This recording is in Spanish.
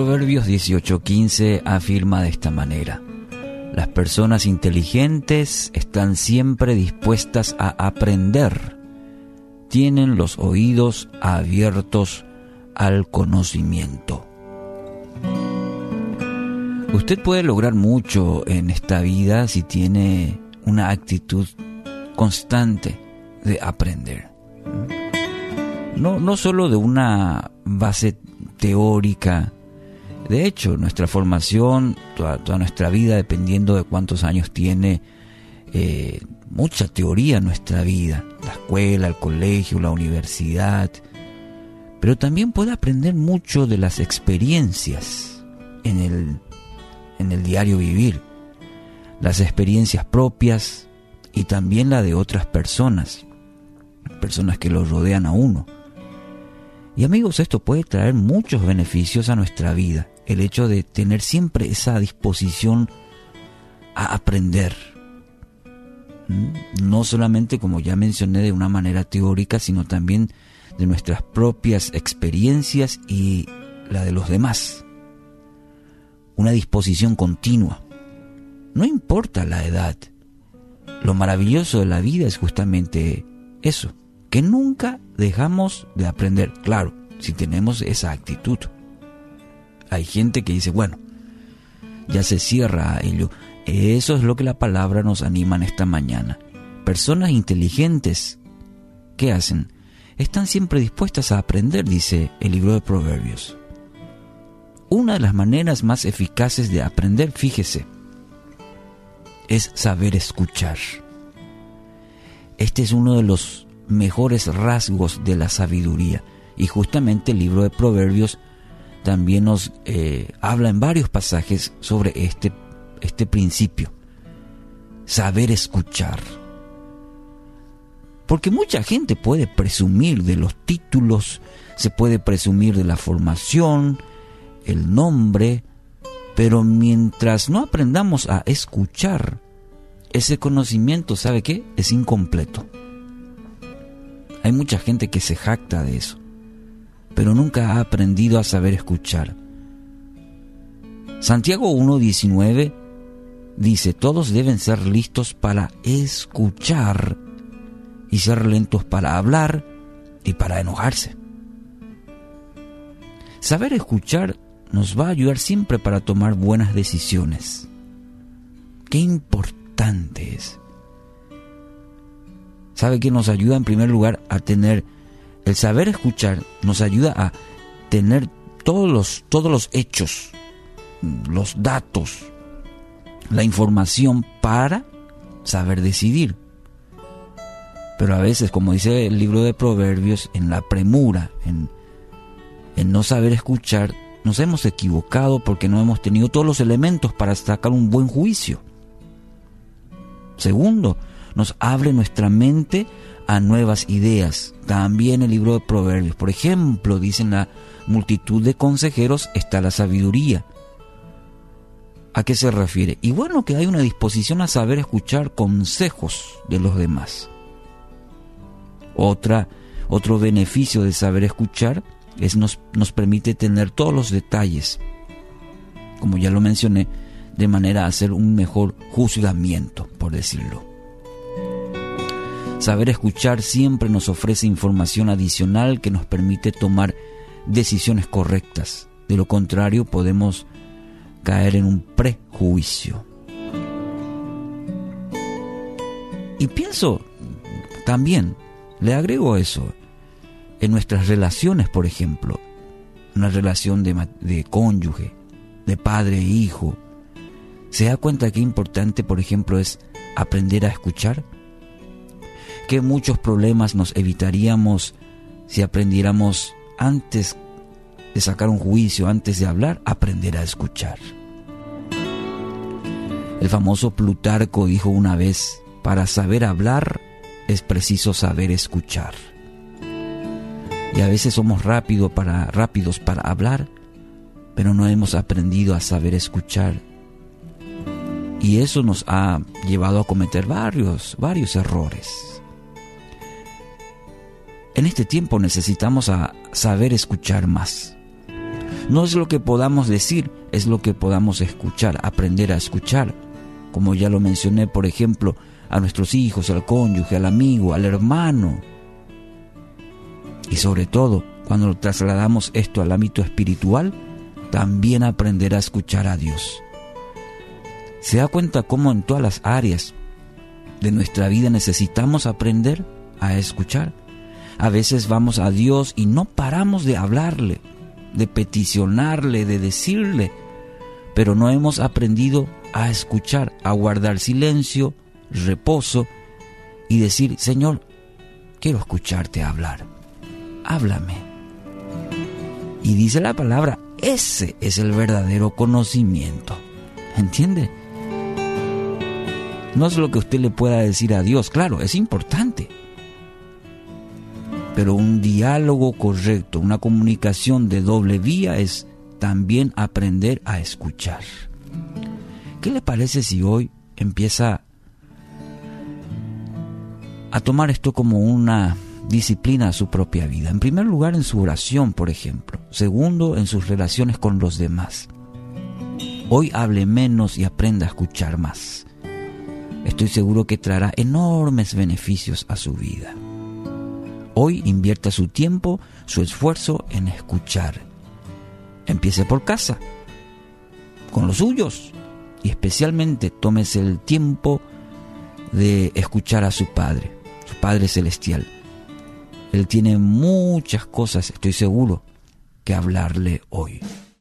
Proverbios 18:15 afirma de esta manera, las personas inteligentes están siempre dispuestas a aprender, tienen los oídos abiertos al conocimiento. Usted puede lograr mucho en esta vida si tiene una actitud constante de aprender. No, no solo de una base teórica, de hecho, nuestra formación, toda, nuestra vida, dependiendo de cuántos años tiene, eh, mucha teoría en nuestra vida, la escuela, el colegio, la universidad, pero también puede aprender mucho de las experiencias en el, en el diario vivir, las experiencias propias y también la de otras personas, personas que lo rodean a uno. Y amigos, esto puede traer muchos beneficios a nuestra vida el hecho de tener siempre esa disposición a aprender. ¿Mm? No solamente, como ya mencioné, de una manera teórica, sino también de nuestras propias experiencias y la de los demás. Una disposición continua. No importa la edad. Lo maravilloso de la vida es justamente eso, que nunca dejamos de aprender, claro, si tenemos esa actitud. Hay gente que dice, bueno, ya se cierra ello. Eso es lo que la palabra nos anima en esta mañana. Personas inteligentes, ¿qué hacen? Están siempre dispuestas a aprender, dice el libro de Proverbios. Una de las maneras más eficaces de aprender, fíjese, es saber escuchar. Este es uno de los mejores rasgos de la sabiduría y justamente el libro de Proverbios también nos eh, habla en varios pasajes sobre este, este principio. Saber escuchar. Porque mucha gente puede presumir de los títulos, se puede presumir de la formación, el nombre, pero mientras no aprendamos a escuchar, ese conocimiento, ¿sabe qué? Es incompleto. Hay mucha gente que se jacta de eso pero nunca ha aprendido a saber escuchar. Santiago 1.19 dice, todos deben ser listos para escuchar y ser lentos para hablar y para enojarse. Saber escuchar nos va a ayudar siempre para tomar buenas decisiones. Qué importante es. ¿Sabe que nos ayuda en primer lugar a tener el saber escuchar nos ayuda a tener todos los, todos los hechos, los datos, la información para saber decidir. Pero a veces, como dice el libro de Proverbios, en la premura, en, en no saber escuchar, nos hemos equivocado porque no hemos tenido todos los elementos para sacar un buen juicio. Segundo, nos abre nuestra mente a nuevas ideas. También el libro de Proverbios, por ejemplo, dice en la multitud de consejeros está la sabiduría. ¿A qué se refiere? Y bueno, que hay una disposición a saber escuchar consejos de los demás. Otra, otro beneficio de saber escuchar es nos, nos permite tener todos los detalles, como ya lo mencioné, de manera a hacer un mejor juzgamiento, por decirlo. Saber escuchar siempre nos ofrece información adicional que nos permite tomar decisiones correctas. De lo contrario, podemos caer en un prejuicio. Y pienso también, le agrego eso, en nuestras relaciones, por ejemplo, una relación de, de cónyuge, de padre e hijo, ¿se da cuenta qué importante, por ejemplo, es aprender a escuchar? Qué muchos problemas nos evitaríamos si aprendiéramos antes de sacar un juicio, antes de hablar, aprender a escuchar. El famoso Plutarco dijo una vez, para saber hablar es preciso saber escuchar. Y a veces somos rápidos para hablar, pero no hemos aprendido a saber escuchar. Y eso nos ha llevado a cometer varios, varios errores. En este tiempo necesitamos saber escuchar más. No es lo que podamos decir, es lo que podamos escuchar, aprender a escuchar. Como ya lo mencioné, por ejemplo, a nuestros hijos, al cónyuge, al amigo, al hermano. Y sobre todo, cuando trasladamos esto al ámbito espiritual, también aprender a escuchar a Dios. ¿Se da cuenta cómo en todas las áreas de nuestra vida necesitamos aprender a escuchar? A veces vamos a Dios y no paramos de hablarle, de peticionarle, de decirle, pero no hemos aprendido a escuchar, a guardar silencio, reposo y decir, Señor, quiero escucharte hablar, háblame. Y dice la palabra, ese es el verdadero conocimiento. ¿Entiende? No es lo que usted le pueda decir a Dios, claro, es importante. Pero un diálogo correcto, una comunicación de doble vía es también aprender a escuchar. ¿Qué le parece si hoy empieza a tomar esto como una disciplina a su propia vida? En primer lugar, en su oración, por ejemplo. Segundo, en sus relaciones con los demás. Hoy hable menos y aprenda a escuchar más estoy seguro que traerá enormes beneficios a su vida. Hoy invierta su tiempo, su esfuerzo en escuchar. Empiece por casa, con los suyos, y especialmente tómese el tiempo de escuchar a su Padre, su Padre Celestial. Él tiene muchas cosas, estoy seguro, que hablarle hoy.